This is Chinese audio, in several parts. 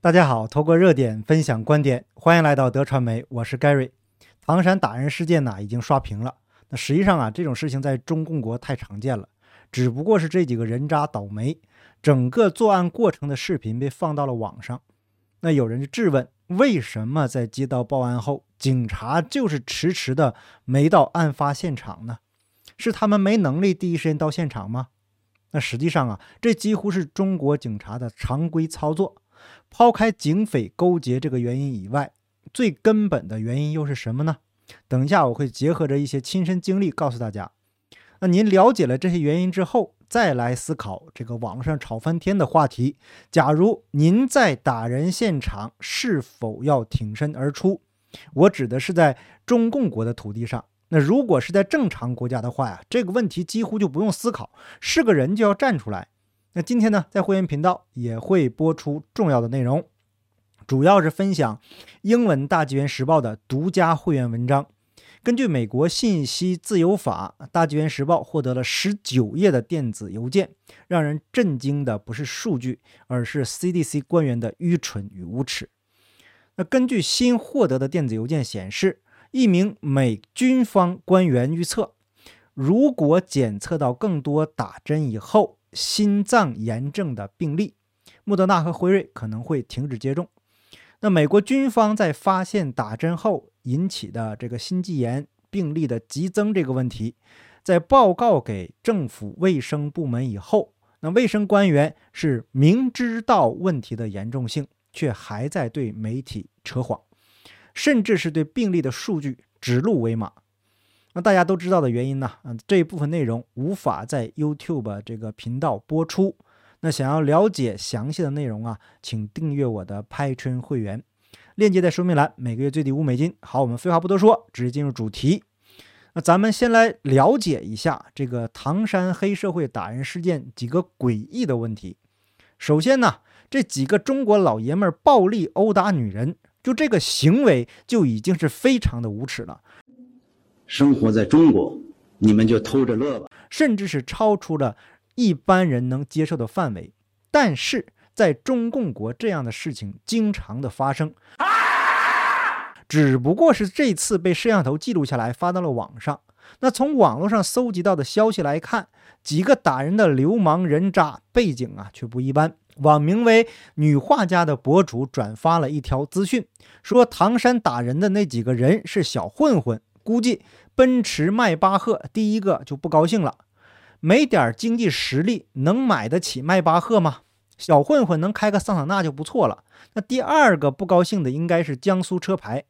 大家好，透过热点分享观点，欢迎来到德传媒，我是 Gary。唐山打人事件呢，已经刷屏了。那实际上啊，这种事情在中共国太常见了，只不过是这几个人渣倒霉。整个作案过程的视频被放到了网上。那有人就质问：为什么在接到报案后，警察就是迟迟的没到案发现场呢？是他们没能力第一时间到现场吗？那实际上啊，这几乎是中国警察的常规操作。抛开警匪勾结这个原因以外，最根本的原因又是什么呢？等一下我会结合着一些亲身经历告诉大家。那您了解了这些原因之后，再来思考这个网上吵翻天的话题：假如您在打人现场，是否要挺身而出？我指的是在中共国的土地上。那如果是在正常国家的话呀，这个问题几乎就不用思考，是个人就要站出来。那今天呢，在会员频道也会播出重要的内容，主要是分享英文《大纪元时报》的独家会员文章。根据美国信息自由法，《大纪元时报》获得了十九页的电子邮件。让人震惊的不是数据，而是 CDC 官员的愚蠢与无耻。那根据新获得的电子邮件显示，一名美军方官员预测，如果检测到更多打针以后，心脏炎症的病例，莫德纳和辉瑞可能会停止接种。那美国军方在发现打针后引起的这个心肌炎病例的急增这个问题，在报告给政府卫生部门以后，那卫生官员是明知道问题的严重性，却还在对媒体扯谎，甚至是对病例的数据指鹿为马。那大家都知道的原因呢？嗯，这一部分内容无法在 YouTube 这个频道播出。那想要了解详细的内容啊，请订阅我的拍春会员，链接在说明栏，每个月最低五美金。好，我们废话不多说，直接进入主题。那咱们先来了解一下这个唐山黑社会打人事件几个诡异的问题。首先呢，这几个中国老爷们儿暴力殴打女人，就这个行为就已经是非常的无耻了。生活在中国，你们就偷着乐吧，甚至是超出了一般人能接受的范围。但是在中共国，这样的事情经常的发生，只不过是这次被摄像头记录下来，发到了网上。那从网络上搜集到的消息来看，几个打人的流氓人渣背景啊却不一般。网名为“女画家”的博主转发了一条资讯，说唐山打人的那几个人是小混混。估计奔驰迈巴赫第一个就不高兴了，没点经济实力能买得起迈巴赫吗？小混混能开个桑塔纳就不错了。那第二个不高兴的应该是江苏车牌，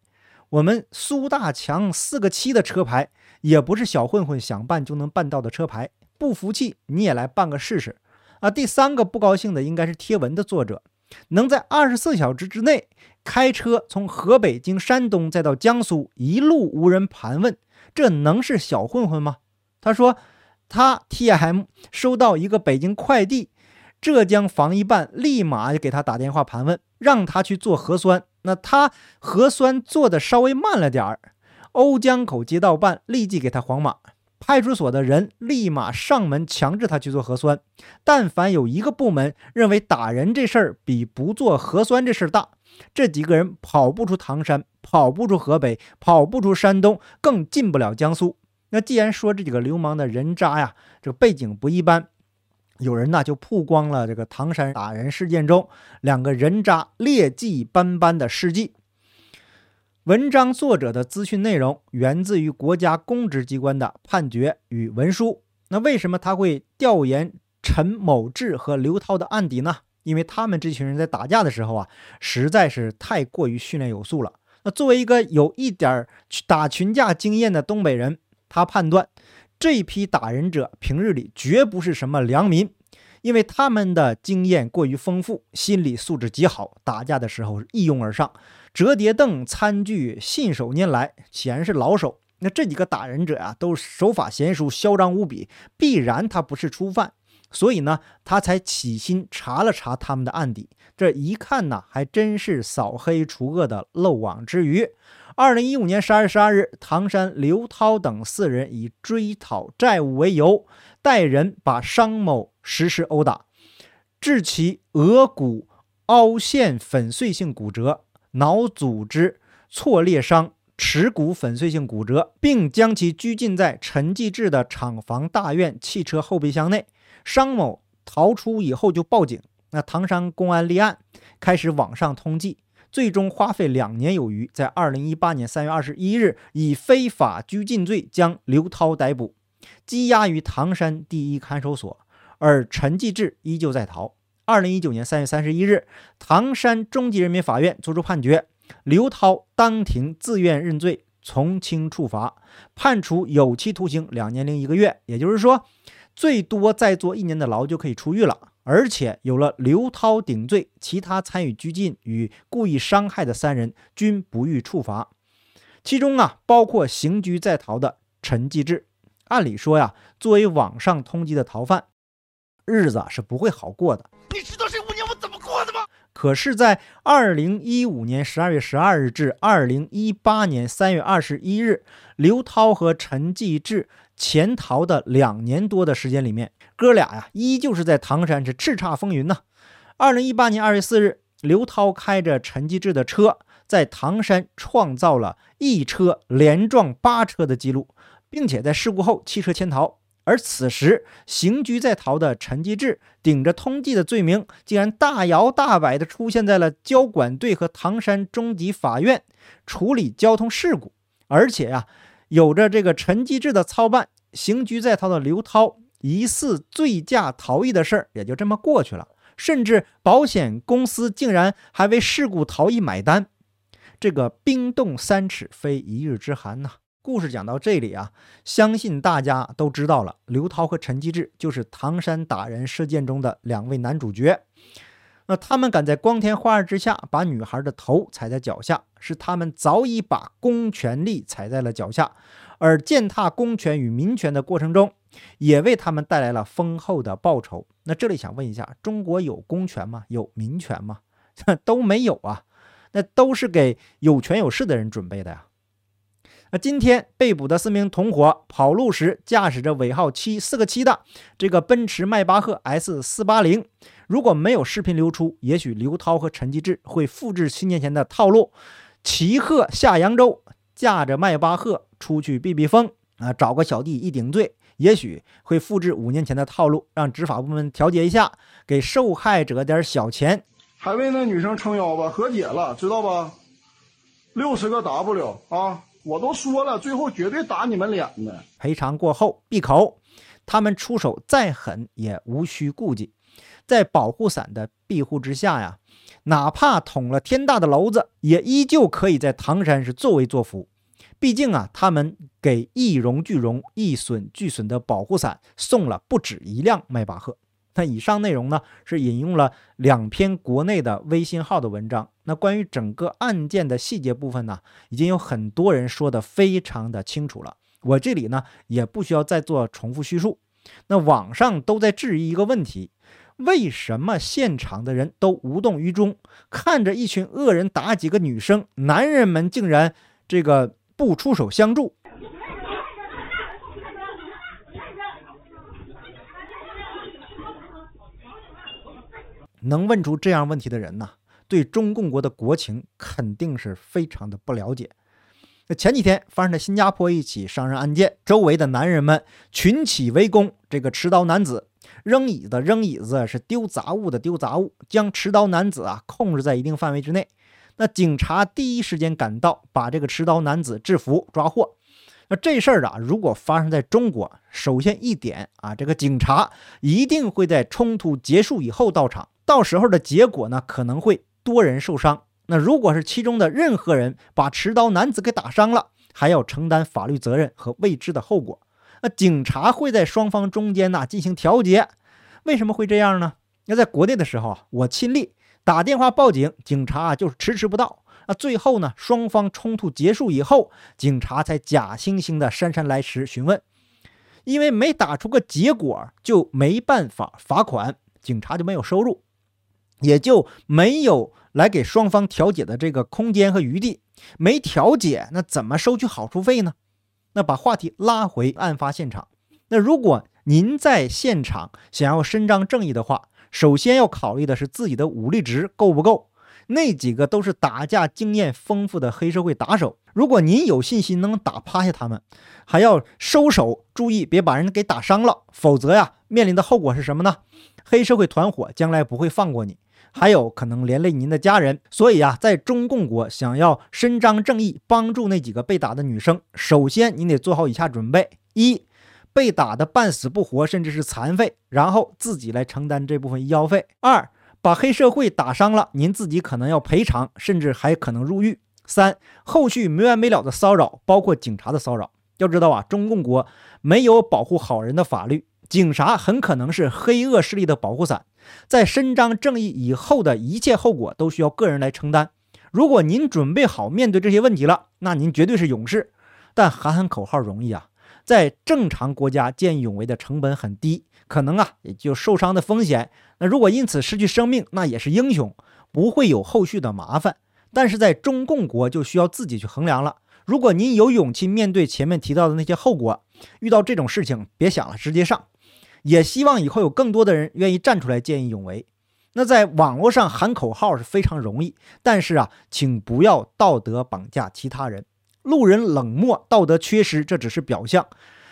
我们苏大强四个七的车牌也不是小混混想办就能办到的车牌，不服气你也来办个试试啊！第三个不高兴的应该是贴文的作者。能在二十四小时之内开车从河北经山东再到江苏，一路无人盘问，这能是小混混吗？他说，他 T M 收到一个北京快递，浙江防疫办立马就给他打电话盘问，让他去做核酸。那他核酸做的稍微慢了点儿，瓯江口街道办立即给他黄码。派出所的人立马上门强制他去做核酸。但凡有一个部门认为打人这事儿比不做核酸这事儿大，这几个人跑不出唐山，跑不出河北，跑不出山东，更进不了江苏。那既然说这几个流氓的人渣呀，这背景不一般，有人呢就曝光了这个唐山打人事件中两个人渣劣迹斑斑的事迹。文章作者的资讯内容源自于国家公职机关的判决与文书。那为什么他会调研陈某志和刘涛的案底呢？因为他们这群人在打架的时候啊，实在是太过于训练有素了。那作为一个有一点打群架经验的东北人，他判断这批打人者平日里绝不是什么良民，因为他们的经验过于丰富，心理素质极好，打架的时候一拥而上。折叠凳、餐具信手拈来，显然是老手。那这几个打人者啊，都手法娴熟、嚣张无比，必然他不是初犯。所以呢，他才起心查了查他们的案底。这一看呢，还真是扫黑除恶的漏网之鱼。二零一五年十二月十二日，唐山刘涛等四人以追讨债务为由，带人把商某实施殴打，致其额骨凹陷粉碎性骨折、脑组织挫裂伤、耻骨粉碎性骨折，并将其拘禁在陈继志的厂房大院汽车后备箱内。商某逃出以后就报警，那唐山公安立案，开始网上通缉，最终花费两年有余，在二零一八年三月二十一日以非法拘禁罪将刘涛逮捕，羁押于唐山第一看守所，而陈继志依旧在逃。二零一九年三月三十一日，唐山中级人民法院作出判决，刘涛当庭自愿认罪，从轻处罚，判处有期徒刑两年零一个月。也就是说。最多再坐一年的牢就可以出狱了，而且有了刘涛顶罪，其他参与拘禁与故意伤害的三人均不予处罚，其中啊包括刑拘在逃的陈继志。按理说呀，作为网上通缉的逃犯，日子是不会好过的。你知道这五年我怎么过的吗？可是，在二零一五年十二月十二日至二零一八年三月二十一日，刘涛和陈继志。潜逃的两年多的时间里面，哥俩呀依旧是在唐山是叱咤风云呢。二零一八年二月四日，刘涛开着陈继志的车在唐山创造了一车连撞八车的记录，并且在事故后弃车潜逃。而此时刑拘在逃的陈继志，顶着通缉的罪名，竟然大摇大摆地出现在了交管队和唐山中级法院处理交通事故，而且呀。有着这个陈继志的操办，刑拘在逃的刘涛疑似醉驾逃逸的事儿也就这么过去了。甚至保险公司竟然还为事故逃逸买单，这个冰冻三尺非一日之寒呐！故事讲到这里啊，相信大家都知道了，刘涛和陈继志就是唐山打人事件中的两位男主角。那他们敢在光天化日之下把女孩的头踩在脚下，是他们早已把公权力踩在了脚下，而践踏公权与民权的过程中，也为他们带来了丰厚的报酬。那这里想问一下，中国有公权吗？有民权吗？都没有啊，那都是给有权有势的人准备的呀。那今天被捕的四名同伙跑路时驾驶着尾号七四个七的这个奔驰迈巴赫 S 四八零。如果没有视频流出，也许刘涛和陈继志会复制七年前的套路，骑鹤下扬州，驾着迈巴赫出去避避风啊，找个小弟一顶罪，也许会复制五年前的套路，让执法部门调解一下，给受害者点小钱，还为那女生撑腰吧，和解了，知道吧？六十个 W 啊，我都说了，最后绝对打你们脸的。赔偿过后闭口，他们出手再狠也无需顾忌。在保护伞的庇护之下呀，哪怕捅了天大的娄子，也依旧可以在唐山是作威作福。毕竟啊，他们给一荣俱荣、一损俱损的保护伞送了不止一辆迈巴赫。那以上内容呢，是引用了两篇国内的微信号的文章。那关于整个案件的细节部分呢，已经有很多人说的非常的清楚了。我这里呢，也不需要再做重复叙述。那网上都在质疑一个问题。为什么现场的人都无动于衷，看着一群恶人打几个女生，男人们竟然这个不出手相助？能问出这样问题的人呢，对中共国的国情肯定是非常的不了解。那前几天发生在新加坡一起伤人案件，周围的男人们群起围攻这个持刀男子。扔椅子，扔椅子是丢杂物的丢杂物，将持刀男子啊控制在一定范围之内。那警察第一时间赶到，把这个持刀男子制服抓获。那这事儿啊，如果发生在中国，首先一点啊，这个警察一定会在冲突结束以后到场，到时候的结果呢，可能会多人受伤。那如果是其中的任何人把持刀男子给打伤了，还要承担法律责任和未知的后果。那警察会在双方中间呢进行调解，为什么会这样呢？那在国内的时候啊，我亲历打电话报警，警察啊就是迟迟不到。那最后呢，双方冲突结束以后，警察才假惺惺的姗姗来迟询问，因为没打出个结果，就没办法罚款，警察就没有收入，也就没有来给双方调解的这个空间和余地。没调解，那怎么收取好处费呢？那把话题拉回案发现场。那如果您在现场想要伸张正义的话，首先要考虑的是自己的武力值够不够。那几个都是打架经验丰富的黑社会打手，如果您有信心能打趴下他们，还要收手，注意别把人给打伤了，否则呀，面临的后果是什么呢？黑社会团伙将来不会放过你，还有可能连累您的家人。所以啊，在中共国想要伸张正义，帮助那几个被打的女生，首先您得做好以下准备：一，被打的半死不活，甚至是残废，然后自己来承担这部分医药费；二。把黑社会打伤了，您自己可能要赔偿，甚至还可能入狱。三、后续没完没了的骚扰，包括警察的骚扰。要知道啊，中共国没有保护好人的法律，警察很可能是黑恶势力的保护伞，在伸张正义以后的一切后果都需要个人来承担。如果您准备好面对这些问题了，那您绝对是勇士。但喊喊口号容易啊，在正常国家见义勇为的成本很低。可能啊，也就受伤的风险。那如果因此失去生命，那也是英雄，不会有后续的麻烦。但是在中共国就需要自己去衡量了。如果您有勇气面对前面提到的那些后果，遇到这种事情别想了，直接上。也希望以后有更多的人愿意站出来见义勇为。那在网络上喊口号是非常容易，但是啊，请不要道德绑架其他人，路人冷漠、道德缺失，这只是表象。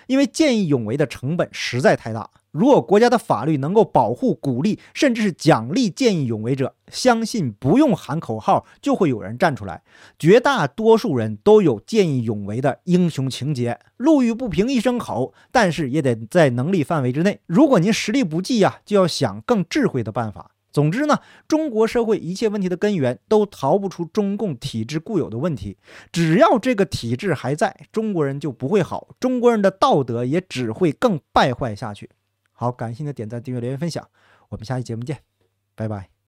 因为见义勇为的成本实在太大。如果国家的法律能够保护、鼓励，甚至是奖励见义勇为者，相信不用喊口号就会有人站出来。绝大多数人都有见义勇为的英雄情节，路遇不平一声吼，但是也得在能力范围之内。如果您实力不济呀，就要想更智慧的办法。总之呢，中国社会一切问题的根源都逃不出中共体制固有的问题。只要这个体制还在，中国人就不会好，中国人的道德也只会更败坏下去。好，感谢您的点赞、订阅、留言、分享，我们下期节目见，拜拜。